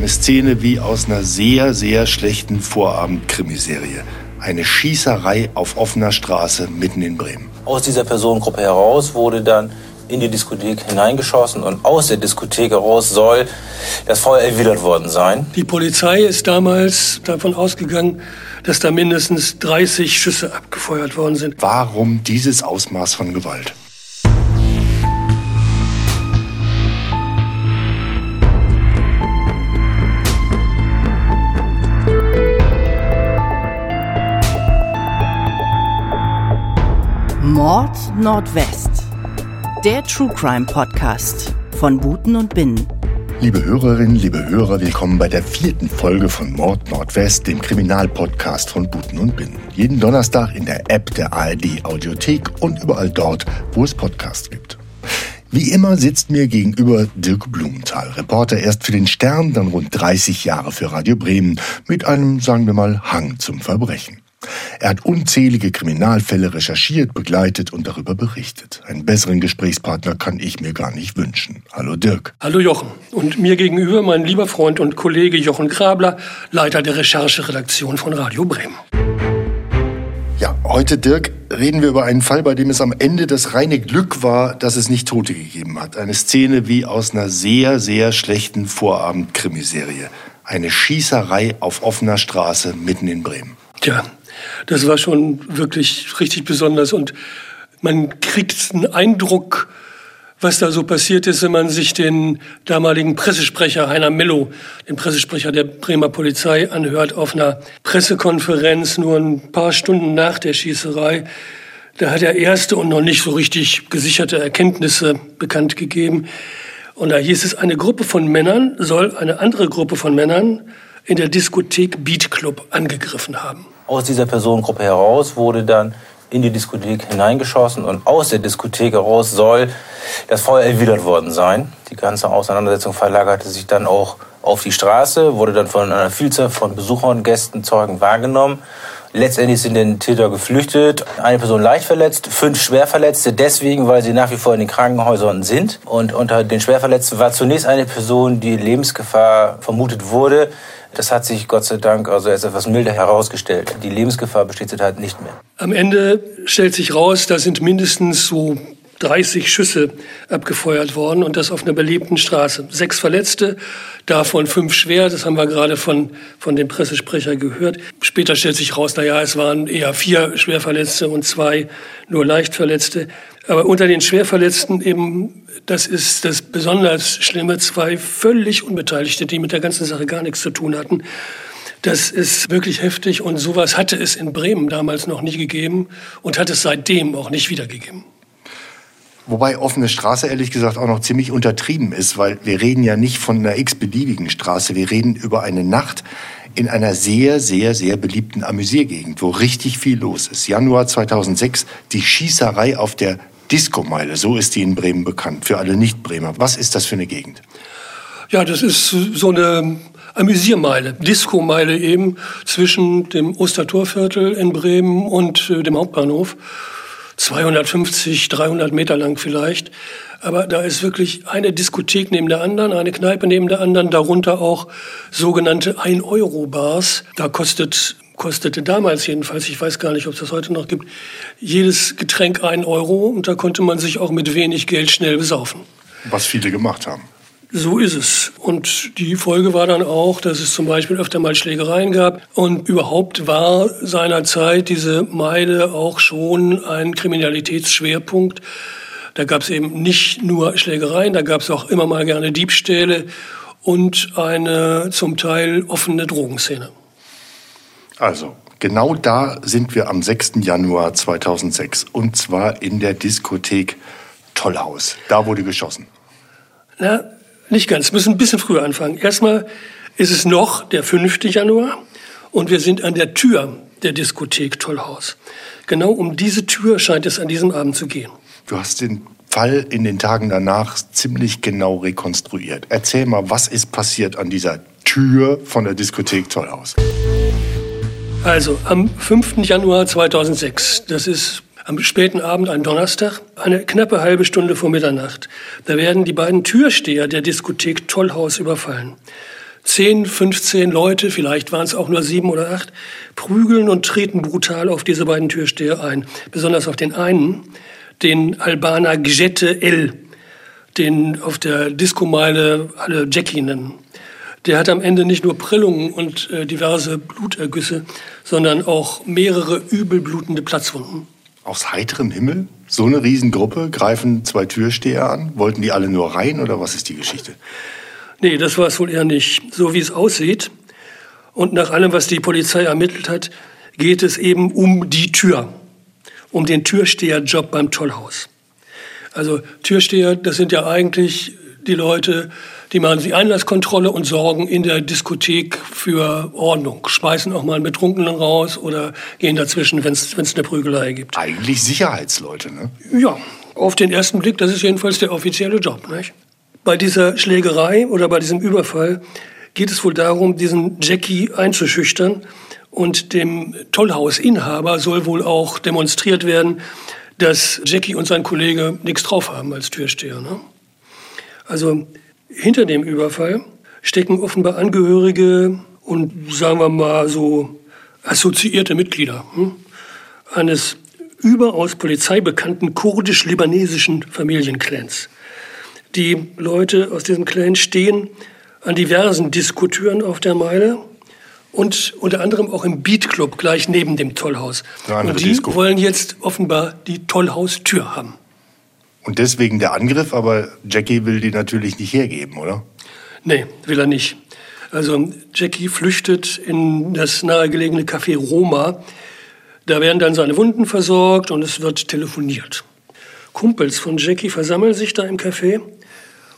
Eine Szene wie aus einer sehr, sehr schlechten Vorabend-Krimiserie. Eine Schießerei auf offener Straße mitten in Bremen. Aus dieser Personengruppe heraus wurde dann in die Diskothek hineingeschossen und aus der Diskothek heraus soll das Feuer erwidert worden sein. Die Polizei ist damals davon ausgegangen, dass da mindestens 30 Schüsse abgefeuert worden sind. Warum dieses Ausmaß von Gewalt? Mord Nordwest. Der True Crime Podcast von Buten und Binnen. Liebe Hörerinnen, liebe Hörer, willkommen bei der vierten Folge von Mord Nordwest, dem Kriminalpodcast von Buten und Binnen. Jeden Donnerstag in der App der ARD Audiothek und überall dort, wo es Podcasts gibt. Wie immer sitzt mir gegenüber Dirk Blumenthal, Reporter erst für den Stern, dann rund 30 Jahre für Radio Bremen, mit einem, sagen wir mal, Hang zum Verbrechen. Er hat unzählige Kriminalfälle recherchiert, begleitet und darüber berichtet. Einen besseren Gesprächspartner kann ich mir gar nicht wünschen. Hallo Dirk. Hallo Jochen. Und mir gegenüber mein lieber Freund und Kollege Jochen Grabler, Leiter der Rechercheredaktion von Radio Bremen. Ja, heute, Dirk, reden wir über einen Fall, bei dem es am Ende das reine Glück war, dass es nicht Tote gegeben hat. Eine Szene wie aus einer sehr, sehr schlechten Vorabend-Krimiserie. Eine Schießerei auf offener Straße mitten in Bremen. Tja, das war schon wirklich richtig besonders und man kriegt einen Eindruck, was da so passiert ist, wenn man sich den damaligen Pressesprecher Heiner Mello, den Pressesprecher der Bremer Polizei, anhört auf einer Pressekonferenz nur ein paar Stunden nach der Schießerei. Da hat er erste und noch nicht so richtig gesicherte Erkenntnisse bekannt gegeben. Und da hieß es, eine Gruppe von Männern soll eine andere Gruppe von Männern in der Diskothek Beat Club angegriffen haben. Aus dieser Personengruppe heraus wurde dann in die Diskothek hineingeschossen und aus der Diskothek heraus soll das Feuer erwidert worden sein. Die ganze Auseinandersetzung verlagerte sich dann auch auf die Straße, wurde dann von einer Vielzahl von Besuchern, Gästen, Zeugen wahrgenommen. Letztendlich sind den Täter geflüchtet. Eine Person leicht verletzt, fünf Schwerverletzte, deswegen, weil sie nach wie vor in den Krankenhäusern sind. Und unter den Schwerverletzten war zunächst eine Person, die Lebensgefahr vermutet wurde. Das hat sich Gott sei Dank also als etwas milder herausgestellt. Die Lebensgefahr besteht zurzeit nicht mehr. Am Ende stellt sich raus, da sind mindestens so 30 Schüsse abgefeuert worden und das auf einer belebten Straße. Sechs Verletzte, davon fünf schwer, das haben wir gerade von, von dem Pressesprecher gehört. Später stellt sich raus, na ja, es waren eher vier Schwerverletzte und zwei nur Leichtverletzte. Aber unter den Schwerverletzten eben, das ist das besonders Schlimme, zwei völlig Unbeteiligte, die mit der ganzen Sache gar nichts zu tun hatten. Das ist wirklich heftig und sowas hatte es in Bremen damals noch nie gegeben und hat es seitdem auch nicht wiedergegeben. Wobei offene Straße ehrlich gesagt auch noch ziemlich untertrieben ist, weil wir reden ja nicht von einer x-beliebigen Straße, wir reden über eine Nacht in einer sehr, sehr, sehr beliebten Amüsiergegend, wo richtig viel los ist. Januar 2006, die Schießerei auf der Diskomeile, so ist die in Bremen bekannt, für alle Nicht-Bremer. Was ist das für eine Gegend? Ja, das ist so eine Amüsiermeile, Diskomeile eben zwischen dem Ostertorviertel in Bremen und äh, dem Hauptbahnhof. 250, 300 Meter lang vielleicht. Aber da ist wirklich eine Diskothek neben der anderen, eine Kneipe neben der anderen, darunter auch sogenannte 1-Euro-Bars. Da kostet kostete damals jedenfalls, ich weiß gar nicht, ob es das heute noch gibt, jedes Getränk ein Euro und da konnte man sich auch mit wenig Geld schnell besaufen. Was viele gemacht haben. So ist es. Und die Folge war dann auch, dass es zum Beispiel öfter mal Schlägereien gab. Und überhaupt war seinerzeit diese Meile auch schon ein Kriminalitätsschwerpunkt. Da gab es eben nicht nur Schlägereien, da gab es auch immer mal gerne Diebstähle und eine zum Teil offene Drogenszene. Also, genau da sind wir am 6. Januar 2006. Und zwar in der Diskothek Tollhaus. Da wurde geschossen. Na, nicht ganz. Wir müssen ein bisschen früher anfangen. Erstmal ist es noch der 5. Januar und wir sind an der Tür der Diskothek Tollhaus. Genau um diese Tür scheint es an diesem Abend zu gehen. Du hast den Fall in den Tagen danach ziemlich genau rekonstruiert. Erzähl mal, was ist passiert an dieser Tür von der Diskothek Tollhaus? Also, am 5. Januar 2006, das ist am späten Abend, ein Donnerstag, eine knappe halbe Stunde vor Mitternacht. Da werden die beiden Türsteher der Diskothek Tollhaus überfallen. 10, 15 Leute, vielleicht waren es auch nur sieben oder acht, prügeln und treten brutal auf diese beiden Türsteher ein. Besonders auf den einen, den Albaner Gjete L, den auf der Diskomeile alle Jackie nennen. Der hat am Ende nicht nur Prellungen und äh, diverse Blutergüsse, sondern auch mehrere übelblutende Platzwunden. Aus heiterem Himmel? So eine Riesengruppe greifen zwei Türsteher an? Wollten die alle nur rein oder was ist die Geschichte? Nee, das war es wohl eher nicht. So wie es aussieht und nach allem, was die Polizei ermittelt hat, geht es eben um die Tür, um den Türsteherjob beim Tollhaus. Also Türsteher, das sind ja eigentlich die Leute, die machen die Einlasskontrolle und sorgen in der Diskothek für Ordnung. Speisen auch mal einen Betrunkenen raus oder gehen dazwischen, wenn es eine Prügelei gibt. Eigentlich Sicherheitsleute, ne? Ja, auf den ersten Blick, das ist jedenfalls der offizielle Job, nicht? Bei dieser Schlägerei oder bei diesem Überfall geht es wohl darum, diesen Jackie einzuschüchtern. Und dem Tollhausinhaber soll wohl auch demonstriert werden, dass Jackie und sein Kollege nichts drauf haben als Türsteher. Ne? Also hinter dem Überfall stecken offenbar Angehörige und sagen wir mal so assoziierte Mitglieder hm, eines überaus polizeibekannten kurdisch-libanesischen Familienclans. Die Leute aus diesem Clan stehen an diversen Diskotüren auf der Meile und unter anderem auch im Beat Club gleich neben dem Tollhaus. Und die Disco. wollen jetzt offenbar die Tollhaustür haben. Und deswegen der Angriff, aber Jackie will die natürlich nicht hergeben, oder? Nee, will er nicht. Also Jackie flüchtet in das nahegelegene Café Roma. Da werden dann seine Wunden versorgt und es wird telefoniert. Kumpels von Jackie versammeln sich da im Café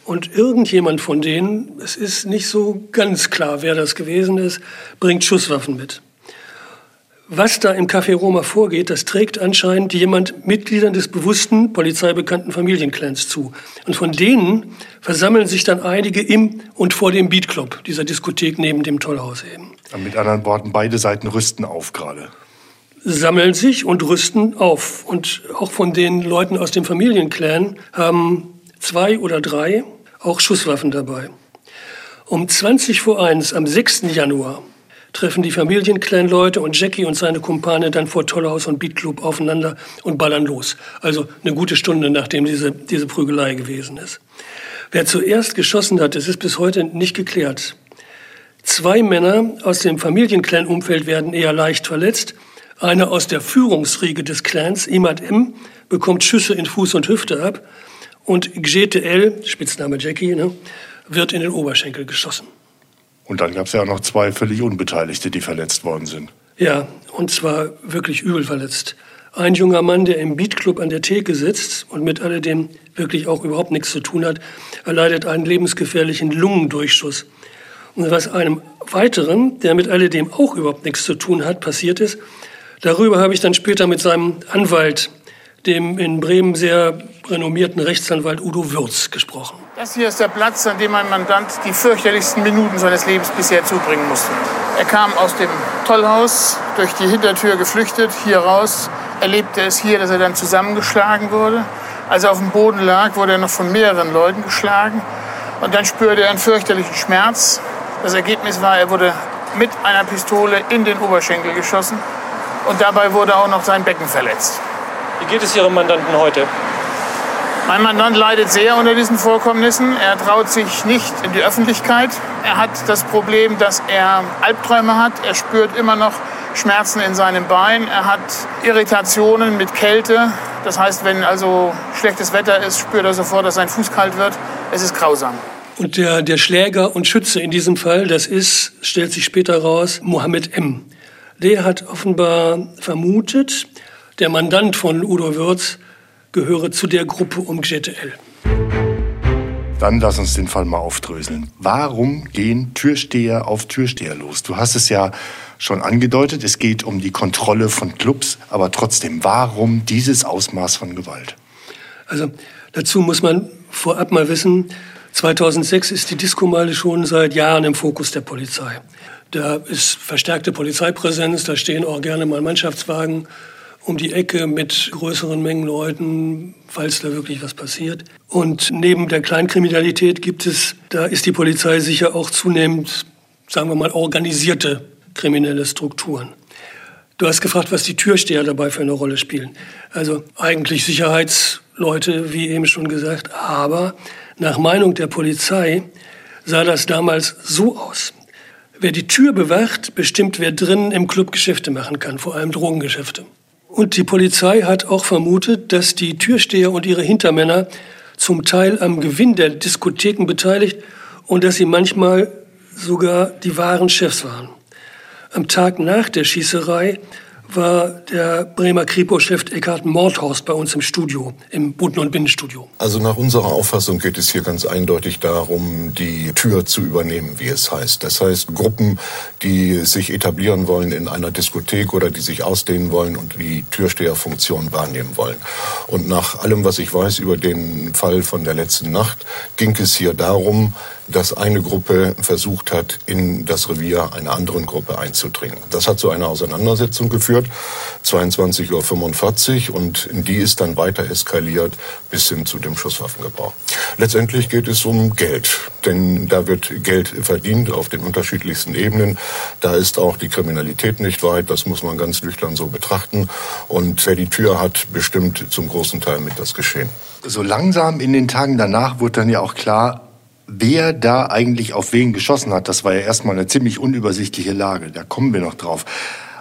und irgendjemand von denen, es ist nicht so ganz klar, wer das gewesen ist, bringt Schusswaffen mit. Was da im Café Roma vorgeht, das trägt anscheinend jemand Mitgliedern des bewussten, polizeibekannten Familienclans zu. Und von denen versammeln sich dann einige im und vor dem Beat Club, dieser Diskothek neben dem Tollhaus eben. Mit anderen Worten, beide Seiten rüsten auf gerade. Sammeln sich und rüsten auf. Und auch von den Leuten aus dem Familienclan haben zwei oder drei auch Schusswaffen dabei. Um 20 vor 1 am 6. Januar treffen die Familienclan-Leute und Jackie und seine Kumpane dann vor Tollhaus und Beatclub aufeinander und ballern los. Also eine gute Stunde, nachdem diese, diese Prügelei gewesen ist. Wer zuerst geschossen hat, das ist bis heute nicht geklärt. Zwei Männer aus dem Familienclan-Umfeld werden eher leicht verletzt. Einer aus der Führungsriege des Clans, Imad M., bekommt Schüsse in Fuß und Hüfte ab. Und GTL, Spitzname Jackie, ne, wird in den Oberschenkel geschossen. Und dann gab es ja auch noch zwei völlig Unbeteiligte, die verletzt worden sind. Ja, und zwar wirklich übel verletzt. Ein junger Mann, der im Beatclub an der Theke sitzt und mit alledem wirklich auch überhaupt nichts zu tun hat, erleidet einen lebensgefährlichen Lungendurchschuss. Und was einem weiteren, der mit alledem auch überhaupt nichts zu tun hat, passiert ist, darüber habe ich dann später mit seinem Anwalt dem in Bremen sehr renommierten Rechtsanwalt Udo Würz gesprochen. Das hier ist der Platz, an dem mein Mandant die fürchterlichsten Minuten seines Lebens bisher zubringen musste. Er kam aus dem Tollhaus, durch die Hintertür geflüchtet, hier raus, erlebte es hier, dass er dann zusammengeschlagen wurde. Als er auf dem Boden lag, wurde er noch von mehreren Leuten geschlagen. Und dann spürte er einen fürchterlichen Schmerz. Das Ergebnis war, er wurde mit einer Pistole in den Oberschenkel geschossen. Und dabei wurde auch noch sein Becken verletzt. Wie geht es Ihrem Mandanten heute? Mein Mandant leidet sehr unter diesen Vorkommnissen. Er traut sich nicht in die Öffentlichkeit. Er hat das Problem, dass er Albträume hat. Er spürt immer noch Schmerzen in seinem Bein. Er hat Irritationen mit Kälte. Das heißt, wenn also schlechtes Wetter ist, spürt er sofort, dass sein Fuß kalt wird. Es ist grausam. Und der, der Schläger und Schütze in diesem Fall, das ist, stellt sich später raus, Mohammed M. Der hat offenbar vermutet, der Mandant von Udo Würz gehöre zu der Gruppe um GTL. Dann lass uns den Fall mal aufdröseln. Warum gehen Türsteher auf Türsteher los? Du hast es ja schon angedeutet, es geht um die Kontrolle von Clubs, aber trotzdem, warum dieses Ausmaß von Gewalt? Also dazu muss man vorab mal wissen, 2006 ist die Diskomeile schon seit Jahren im Fokus der Polizei. Da ist verstärkte Polizeipräsenz, da stehen auch gerne mal Mannschaftswagen um die Ecke mit größeren Mengen Leuten, falls da wirklich was passiert. Und neben der Kleinkriminalität gibt es, da ist die Polizei sicher auch zunehmend sagen wir mal, organisierte kriminelle Strukturen. Du hast gefragt, was die Türsteher dabei für eine Rolle spielen. Also eigentlich Sicherheitsleute, wie eben schon gesagt, aber nach Meinung der Polizei sah das damals so aus. Wer die Tür bewacht, bestimmt, wer drinnen im Club Geschäfte machen kann, vor allem Drogengeschäfte. Und die Polizei hat auch vermutet, dass die Türsteher und ihre Hintermänner zum Teil am Gewinn der Diskotheken beteiligt und dass sie manchmal sogar die wahren Chefs waren. Am Tag nach der Schießerei war der Bremer Kripo-Chef Eckhard Mordhaus bei uns im Studio, im Buten- und Binnenstudio. Also nach unserer Auffassung geht es hier ganz eindeutig darum, die Tür zu übernehmen, wie es heißt. Das heißt, Gruppen, die sich etablieren wollen in einer Diskothek oder die sich ausdehnen wollen und die Türsteherfunktion wahrnehmen wollen. Und nach allem, was ich weiß über den Fall von der letzten Nacht, ging es hier darum, dass eine Gruppe versucht hat, in das Revier einer anderen Gruppe einzudringen. Das hat zu einer Auseinandersetzung geführt, 22.45 Uhr, und die ist dann weiter eskaliert bis hin zu dem Schusswaffengebrauch. Letztendlich geht es um Geld, denn da wird Geld verdient auf den unterschiedlichsten Ebenen. Da ist auch die Kriminalität nicht weit, das muss man ganz nüchtern so betrachten. Und wer die Tür hat, bestimmt zum großen Teil mit das Geschehen. So langsam in den Tagen danach wurde dann ja auch klar, wer da eigentlich auf wen geschossen hat, das war ja erstmal eine ziemlich unübersichtliche Lage. Da kommen wir noch drauf.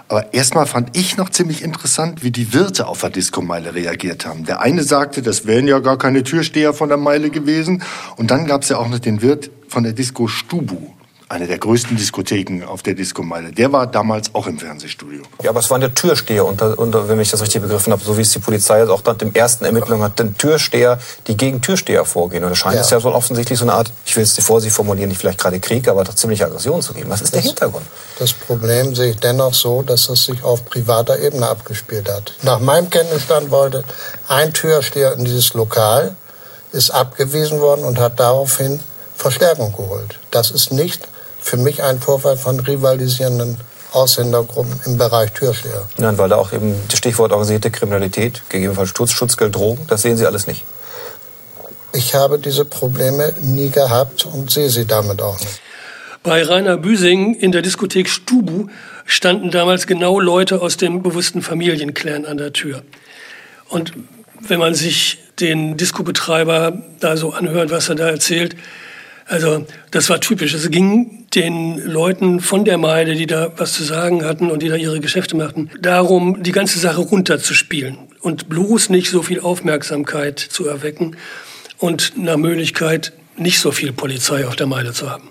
Aber erstmal fand ich noch ziemlich interessant, wie die Wirte auf der Disco-Meile reagiert haben. Der eine sagte, das wären ja gar keine Türsteher von der Meile gewesen. Und dann gab es ja auch noch den Wirt von der Disco Stubu eine der größten Diskotheken auf der Diskomeile. Der war damals auch im Fernsehstudio. Ja, aber es waren der Türsteher, unter, unter, wenn ich das richtig begriffen habe, so wie es die Polizei jetzt auch dann im ersten Ermittlungen hat, den Türsteher, die gegen Türsteher vorgehen. Und da scheint ja. es ja so offensichtlich so eine Art, ich will es dir vorsichtig formulieren, nicht vielleicht gerade Krieg, aber doch ziemliche Aggression zu geben. Was ist das, der Hintergrund? Das Problem sehe ich dennoch so, dass es sich auf privater Ebene abgespielt hat. Nach meinem Kenntnisstand wollte ein Türsteher in dieses Lokal, ist abgewiesen worden und hat daraufhin Verstärkung geholt. Das ist nicht für mich ein Vorfall von rivalisierenden Ausländergruppen im Bereich Türsteher. Nein, weil da auch eben das Stichwort organisierte Kriminalität, gegebenenfalls Schutz, Schutzgeld, Drogen, das sehen Sie alles nicht. Ich habe diese Probleme nie gehabt und sehe sie damit auch nicht. Bei Rainer Büsing in der Diskothek Stubu standen damals genau Leute aus dem bewussten Familienclan an der Tür. Und wenn man sich den Diskobetreiber da so anhört, was er da erzählt, also das war typisch. Es ging den Leuten von der Meide, die da was zu sagen hatten und die da ihre Geschäfte machten, darum, die ganze Sache runterzuspielen und bloß nicht so viel Aufmerksamkeit zu erwecken und nach Möglichkeit nicht so viel Polizei auf der Meide zu haben.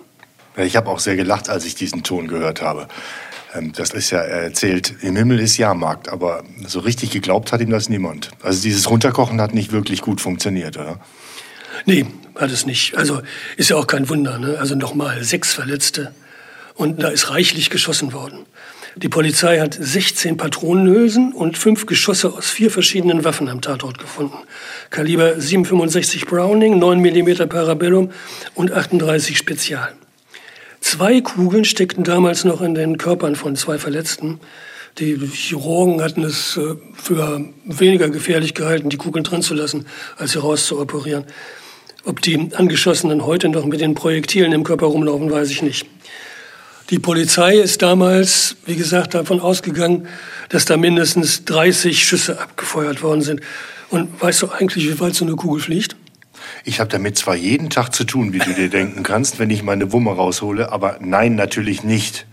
Ich habe auch sehr gelacht, als ich diesen Ton gehört habe. Ähm, das ist ja erzählt, im Himmel ist Jahrmarkt, aber so richtig geglaubt hat ihm das niemand. Also dieses Runterkochen hat nicht wirklich gut funktioniert, oder? Nee, hat es nicht. Also ist ja auch kein Wunder. Ne? Also nochmal, sechs Verletzte. Und da ist reichlich geschossen worden. Die Polizei hat 16 Patronenhülsen und fünf Geschosse aus vier verschiedenen Waffen am Tatort gefunden. Kaliber 7,65 Browning, 9 mm Parabellum und 38 Spezial. Zwei Kugeln steckten damals noch in den Körpern von zwei Verletzten. Die Chirurgen hatten es äh, für weniger gefährlich gehalten, die Kugeln drin zu lassen, als sie rauszuoperieren. Ob die Angeschossenen heute noch mit den Projektilen im Körper rumlaufen, weiß ich nicht. Die Polizei ist damals, wie gesagt, davon ausgegangen, dass da mindestens 30 Schüsse abgefeuert worden sind. Und weißt du eigentlich, wie weit so eine Kugel fliegt? Ich habe damit zwar jeden Tag zu tun, wie du dir denken kannst, wenn ich meine Wumme raushole, aber nein, natürlich nicht.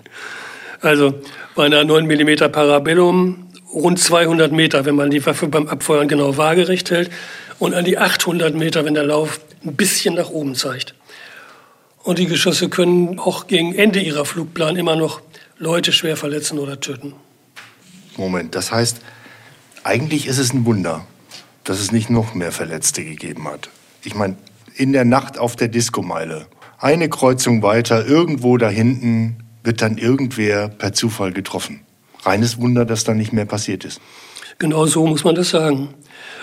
Also bei einer 9 mm Parabellum rund 200 Meter, wenn man die Waffe beim Abfeuern genau waagerecht hält, und an die 800 Meter, wenn der Lauf ein bisschen nach oben zeigt. Und die Geschosse können auch gegen Ende ihrer Flugplan immer noch Leute schwer verletzen oder töten. Moment, das heißt, eigentlich ist es ein Wunder, dass es nicht noch mehr Verletzte gegeben hat. Ich meine, in der Nacht auf der Diskomeile, eine Kreuzung weiter, irgendwo da hinten, wird dann irgendwer per Zufall getroffen. Reines Wunder, dass da nicht mehr passiert ist. Genau so muss man das sagen.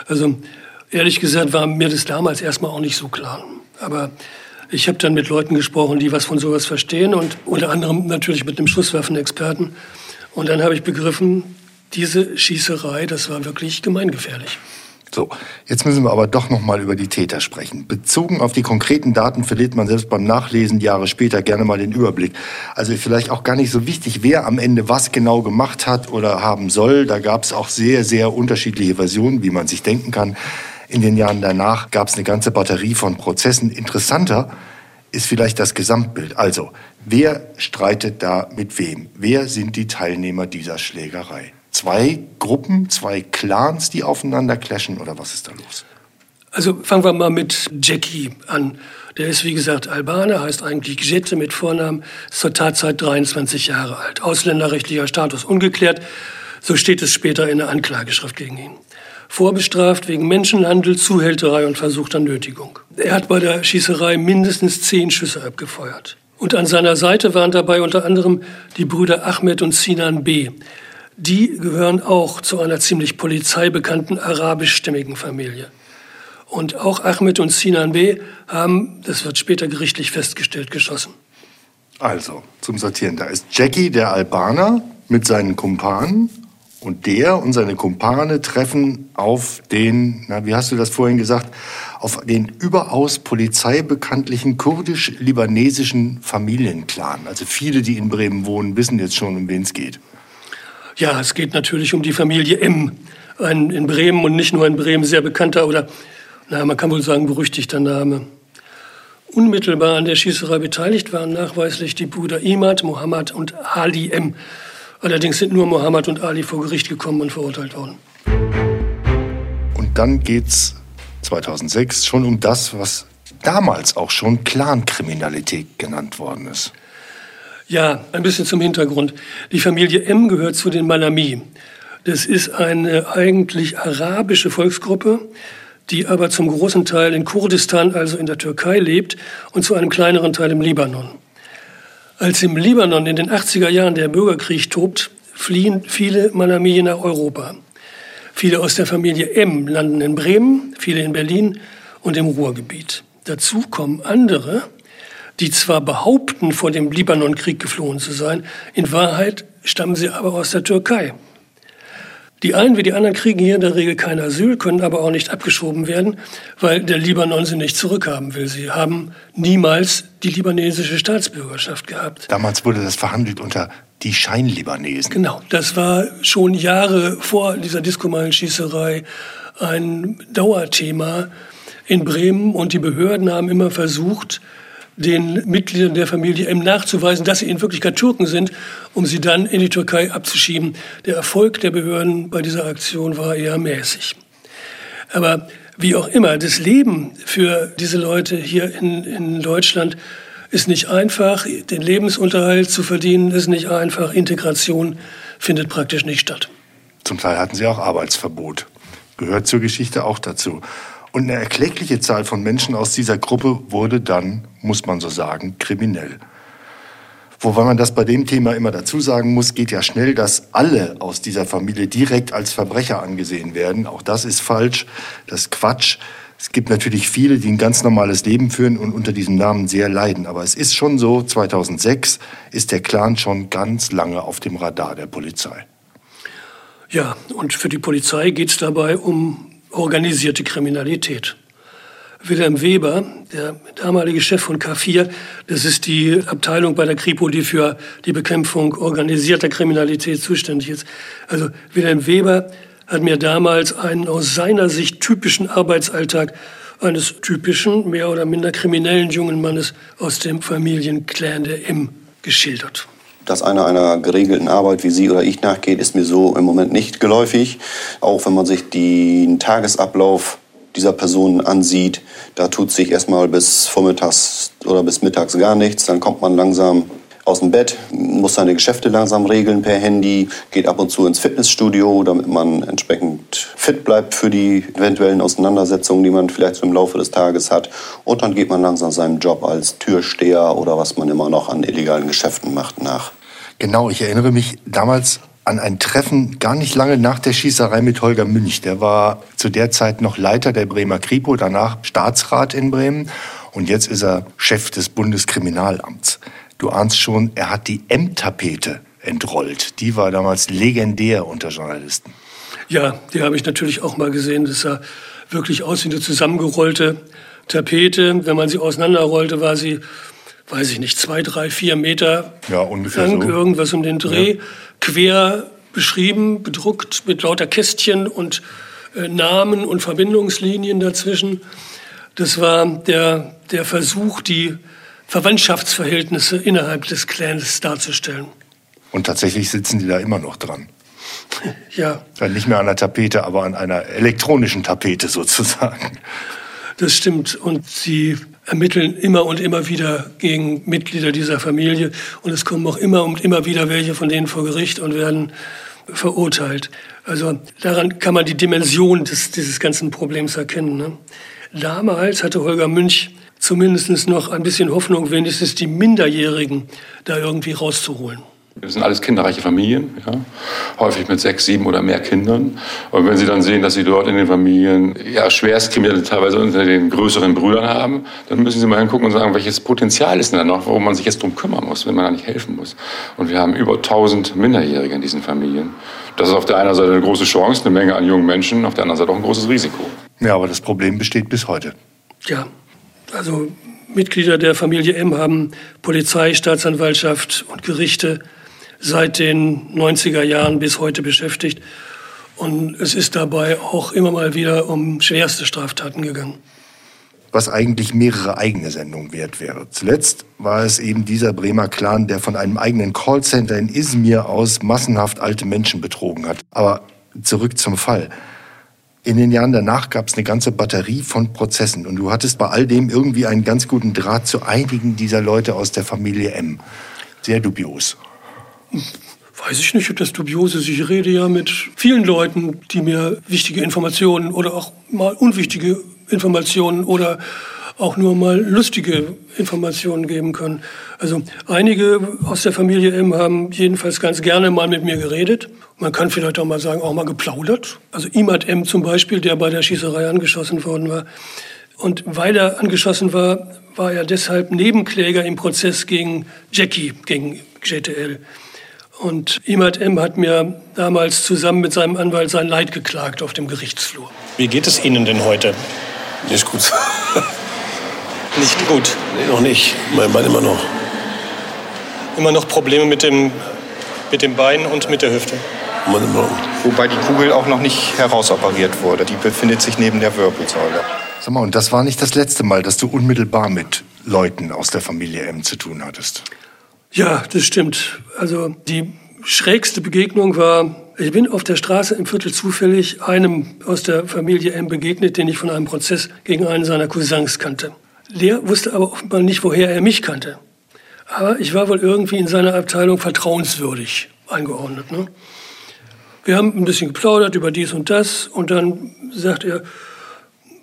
Also Ehrlich gesagt war mir das damals erstmal auch nicht so klar. Aber ich habe dann mit Leuten gesprochen, die was von sowas verstehen und unter anderem natürlich mit einem Schusswaffenexperten. Und dann habe ich begriffen, diese Schießerei, das war wirklich gemeingefährlich. So, jetzt müssen wir aber doch noch mal über die Täter sprechen. Bezogen auf die konkreten Daten verliert man selbst beim Nachlesen Jahre später gerne mal den Überblick. Also vielleicht auch gar nicht so wichtig, wer am Ende was genau gemacht hat oder haben soll. Da gab es auch sehr, sehr unterschiedliche Versionen, wie man sich denken kann. In den Jahren danach gab es eine ganze Batterie von Prozessen. Interessanter ist vielleicht das Gesamtbild. Also, wer streitet da mit wem? Wer sind die Teilnehmer dieser Schlägerei? zwei Gruppen, zwei Clans, die aufeinander clashen oder was ist da los? Also fangen wir mal mit Jackie an. Der ist, wie gesagt, Albaner, heißt eigentlich Gjette mit Vornamen, ist zur Tatzeit 23 Jahre alt. Ausländerrechtlicher Status ungeklärt. So steht es später in der Anklageschrift gegen ihn. Vorbestraft wegen Menschenhandel, Zuhälterei und versuchter Nötigung. Er hat bei der Schießerei mindestens zehn Schüsse abgefeuert. Und an seiner Seite waren dabei unter anderem die Brüder Ahmed und Sinan B die gehören auch zu einer ziemlich polizeibekannten arabischstämmigen Familie. Und auch Ahmed und Sinan B. haben, das wird später gerichtlich festgestellt, geschossen. Also, zum Sortieren. Da ist Jackie, der Albaner, mit seinen Kumpanen. Und der und seine Kumpane treffen auf den, na, wie hast du das vorhin gesagt, auf den überaus polizeibekanntlichen kurdisch-libanesischen Familienclan. Also viele, die in Bremen wohnen, wissen jetzt schon, um wen es geht. Ja, es geht natürlich um die Familie M. Ein in Bremen und nicht nur in Bremen sehr bekannter oder, na, man kann wohl sagen, berüchtigter Name. Unmittelbar an der Schießerei beteiligt waren nachweislich die Brüder Imad, Mohammed und Ali M. Allerdings sind nur Mohammed und Ali vor Gericht gekommen und verurteilt worden. Und dann geht's 2006 schon um das, was damals auch schon Clankriminalität genannt worden ist. Ja, ein bisschen zum Hintergrund. Die Familie M gehört zu den Malami. Das ist eine eigentlich arabische Volksgruppe, die aber zum großen Teil in Kurdistan, also in der Türkei, lebt und zu einem kleineren Teil im Libanon. Als im Libanon in den 80er Jahren der Bürgerkrieg tobt, fliehen viele Malami nach Europa. Viele aus der Familie M landen in Bremen, viele in Berlin und im Ruhrgebiet. Dazu kommen andere, die zwar behaupten, vor dem Libanonkrieg geflohen zu sein, in Wahrheit stammen sie aber aus der Türkei. Die einen wie die anderen kriegen hier in der Regel kein Asyl, können aber auch nicht abgeschoben werden, weil der Libanon sie nicht zurückhaben will. Sie haben niemals die libanesische Staatsbürgerschaft gehabt. Damals wurde das verhandelt unter die Scheinlibanesen. Genau, das war schon Jahre vor dieser Diskomalenschießerei ein Dauerthema in Bremen und die Behörden haben immer versucht, den Mitgliedern der Familie M nachzuweisen, dass sie in Wirklichkeit Türken sind, um sie dann in die Türkei abzuschieben. Der Erfolg der Behörden bei dieser Aktion war eher mäßig. Aber wie auch immer, das Leben für diese Leute hier in, in Deutschland ist nicht einfach. Den Lebensunterhalt zu verdienen ist nicht einfach. Integration findet praktisch nicht statt. Zum Teil hatten sie auch Arbeitsverbot. Gehört zur Geschichte auch dazu. Und eine erkleckliche Zahl von Menschen aus dieser Gruppe wurde dann, muss man so sagen, kriminell. Wobei man das bei dem Thema immer dazu sagen muss, geht ja schnell, dass alle aus dieser Familie direkt als Verbrecher angesehen werden. Auch das ist falsch, das ist Quatsch. Es gibt natürlich viele, die ein ganz normales Leben führen und unter diesem Namen sehr leiden. Aber es ist schon so, 2006 ist der Clan schon ganz lange auf dem Radar der Polizei. Ja, und für die Polizei geht es dabei um organisierte Kriminalität. Wilhelm Weber, der damalige Chef von K4, das ist die Abteilung bei der Kripo, die für die Bekämpfung organisierter Kriminalität zuständig ist. Also Wilhelm Weber hat mir damals einen aus seiner Sicht typischen Arbeitsalltag eines typischen, mehr oder minder kriminellen jungen Mannes aus dem Familienclan der M geschildert dass einer einer geregelten Arbeit wie Sie oder ich nachgeht, ist mir so im Moment nicht geläufig. Auch wenn man sich den Tagesablauf dieser Person ansieht, da tut sich erstmal bis vormittags oder bis mittags gar nichts. Dann kommt man langsam aus dem Bett, muss seine Geschäfte langsam regeln per Handy, geht ab und zu ins Fitnessstudio, damit man entsprechend fit bleibt für die eventuellen Auseinandersetzungen, die man vielleicht im Laufe des Tages hat. Und dann geht man langsam seinem Job als Türsteher oder was man immer noch an illegalen Geschäften macht nach. Genau, ich erinnere mich damals an ein Treffen gar nicht lange nach der Schießerei mit Holger Münch. Der war zu der Zeit noch Leiter der Bremer Kripo, danach Staatsrat in Bremen und jetzt ist er Chef des Bundeskriminalamts. Du ahnst schon, er hat die M-Tapete entrollt. Die war damals legendär unter Journalisten. Ja, die habe ich natürlich auch mal gesehen. Das sah wirklich aus wie eine zusammengerollte Tapete. Wenn man sie auseinanderrollte, war sie, weiß ich nicht, zwei, drei, vier Meter ja, ungefähr lang, so. irgendwas um den Dreh, ja. quer beschrieben, bedruckt mit lauter Kästchen und äh, Namen und Verbindungslinien dazwischen. Das war der, der Versuch, die Verwandtschaftsverhältnisse innerhalb des Clans darzustellen. Und tatsächlich sitzen die da immer noch dran. Ja. Dann nicht mehr an der Tapete, aber an einer elektronischen Tapete sozusagen. Das stimmt. Und sie ermitteln immer und immer wieder gegen Mitglieder dieser Familie. Und es kommen auch immer und immer wieder welche von denen vor Gericht und werden verurteilt. Also daran kann man die Dimension des, dieses ganzen Problems erkennen. Ne? Damals hatte Holger Münch zumindest noch ein bisschen Hoffnung, wenigstens die Minderjährigen da irgendwie rauszuholen. Das sind alles kinderreiche Familien, ja? häufig mit sechs, sieben oder mehr Kindern. Und wenn Sie dann sehen, dass Sie dort in den Familien ja, Schwerstkriminelle teilweise unter den größeren Brüdern haben, dann müssen Sie mal hingucken und sagen, welches Potenzial ist denn da noch, worum man sich jetzt drum kümmern muss, wenn man da nicht helfen muss. Und wir haben über 1000 Minderjährige in diesen Familien. Das ist auf der einen Seite eine große Chance, eine Menge an jungen Menschen, auf der anderen Seite auch ein großes Risiko. Ja, aber das Problem besteht bis heute. Ja, also Mitglieder der Familie M haben Polizei, Staatsanwaltschaft und Gerichte seit den 90er Jahren bis heute beschäftigt. Und es ist dabei auch immer mal wieder um schwerste Straftaten gegangen. Was eigentlich mehrere eigene Sendungen wert wäre. Zuletzt war es eben dieser Bremer Clan, der von einem eigenen Callcenter in Izmir aus massenhaft alte Menschen betrogen hat. Aber zurück zum Fall. In den Jahren danach gab es eine ganze Batterie von Prozessen und du hattest bei all dem irgendwie einen ganz guten Draht zu einigen dieser Leute aus der Familie M. Sehr dubios. Weiß ich nicht, ob das dubios ist. Ich rede ja mit vielen Leuten, die mir wichtige Informationen oder auch mal unwichtige Informationen oder auch nur mal lustige Informationen geben können. Also einige aus der Familie M haben jedenfalls ganz gerne mal mit mir geredet. Man kann vielleicht auch mal sagen, auch mal geplaudert. Also Imad M zum Beispiel, der bei der Schießerei angeschossen worden war. Und weil er angeschossen war, war er deshalb Nebenkläger im Prozess gegen Jackie, gegen GTL. Und Imad M. hat mir damals zusammen mit seinem Anwalt sein Leid geklagt auf dem Gerichtsflur. Wie geht es Ihnen denn heute? Nicht gut. nicht gut? Nee, noch nicht. Mein Bein immer noch. Immer noch Probleme mit dem, mit dem Bein und mit der Hüfte? Wobei die Kugel auch noch nicht herausoperiert wurde. Die befindet sich neben der Wirbelsäule. Sag mal, und das war nicht das letzte Mal, dass du unmittelbar mit Leuten aus der Familie M zu tun hattest? Ja, das stimmt. Also die schrägste Begegnung war, ich bin auf der Straße im Viertel zufällig einem aus der Familie M begegnet, den ich von einem Prozess gegen einen seiner Cousins kannte. Der wusste aber offenbar nicht, woher er mich kannte. Aber ich war wohl irgendwie in seiner Abteilung vertrauenswürdig eingeordnet. Ne? Wir haben ein bisschen geplaudert über dies und das und dann sagt er,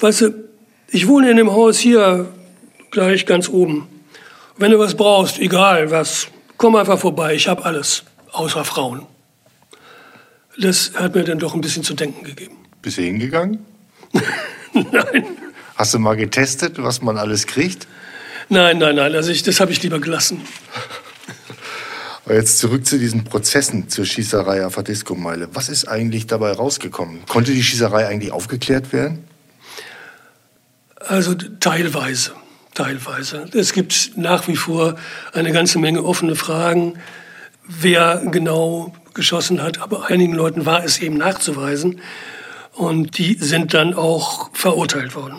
weißt du, ich wohne in dem Haus hier gleich ganz oben. Wenn du was brauchst, egal was, komm einfach vorbei, ich habe alles, außer Frauen. Das hat mir dann doch ein bisschen zu denken gegeben. Bist du hingegangen? nein. Hast du mal getestet, was man alles kriegt? Nein, nein, nein, also ich, das habe ich lieber gelassen. Aber jetzt zurück zu diesen Prozessen zur Schießerei auf der Disco-Meile. Was ist eigentlich dabei rausgekommen? Konnte die Schießerei eigentlich aufgeklärt werden? Also teilweise teilweise. Es gibt nach wie vor eine ganze Menge offene Fragen, wer genau geschossen hat. Aber einigen Leuten war es eben nachzuweisen. Und die sind dann auch verurteilt worden.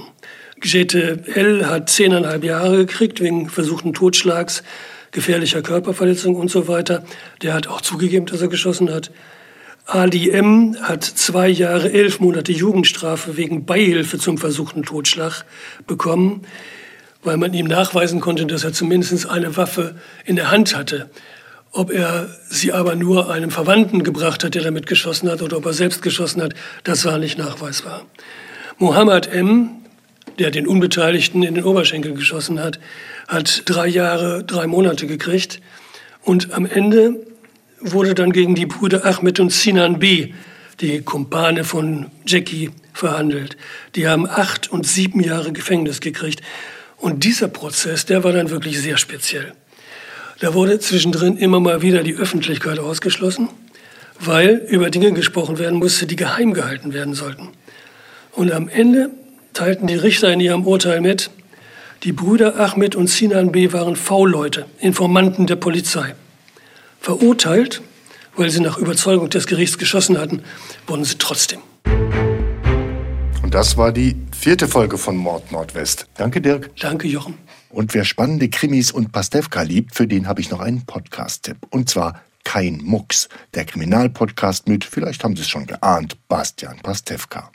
Gete L. hat zehneinhalb Jahre gekriegt wegen versuchten Totschlags, gefährlicher Körperverletzung und so weiter. Der hat auch zugegeben, dass er geschossen hat. Ali M. hat zwei Jahre, elf Monate Jugendstrafe wegen Beihilfe zum versuchten Totschlag bekommen weil man ihm nachweisen konnte, dass er zumindest eine Waffe in der Hand hatte. Ob er sie aber nur einem Verwandten gebracht hat, der damit geschossen hat, oder ob er selbst geschossen hat, das war nicht nachweisbar. Mohammed M., der den Unbeteiligten in den Oberschenkel geschossen hat, hat drei Jahre, drei Monate gekriegt. Und am Ende wurde dann gegen die Brüder Ahmed und Sinan B., die Kumpane von Jackie, verhandelt. Die haben acht und sieben Jahre Gefängnis gekriegt. Und dieser Prozess, der war dann wirklich sehr speziell. Da wurde zwischendrin immer mal wieder die Öffentlichkeit ausgeschlossen, weil über Dinge gesprochen werden musste, die geheim gehalten werden sollten. Und am Ende teilten die Richter in ihrem Urteil mit, die Brüder Ahmed und Sinan B. waren V-Leute, Informanten der Polizei. Verurteilt, weil sie nach Überzeugung des Gerichts geschossen hatten, wurden sie trotzdem. Und das war die vierte Folge von Mord Nordwest. Danke, Dirk. Danke, Jochen. Und wer spannende Krimis und Pastewka liebt, für den habe ich noch einen Podcast-Tipp. Und zwar Kein Mucks, der Kriminalpodcast mit, vielleicht haben Sie es schon geahnt, Bastian Pastewka.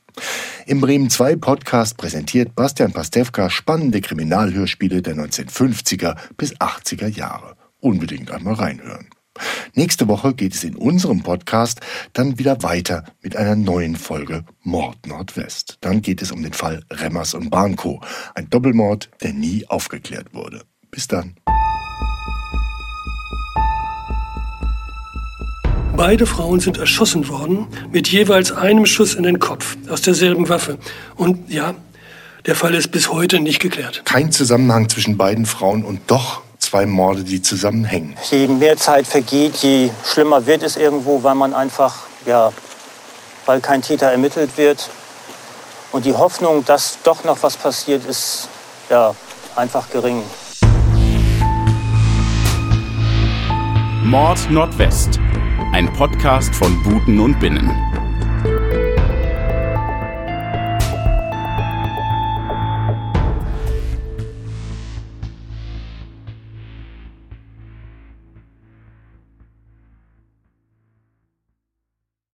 Im Bremen 2 Podcast präsentiert Bastian Pastewka spannende Kriminalhörspiele der 1950er bis 80er Jahre. Unbedingt einmal reinhören. Nächste Woche geht es in unserem Podcast dann wieder weiter mit einer neuen Folge Mord Nordwest. Dann geht es um den Fall Remmers und Barnko, ein Doppelmord, der nie aufgeklärt wurde. Bis dann. Beide Frauen sind erschossen worden mit jeweils einem Schuss in den Kopf aus derselben Waffe. Und ja, der Fall ist bis heute nicht geklärt. Kein Zusammenhang zwischen beiden Frauen und doch zwei Morde, die zusammenhängen. Je mehr Zeit vergeht, je schlimmer wird es irgendwo, weil man einfach, ja, weil kein Täter ermittelt wird. Und die Hoffnung, dass doch noch was passiert, ist ja einfach gering. Mord Nordwest. Ein Podcast von Buten und Binnen.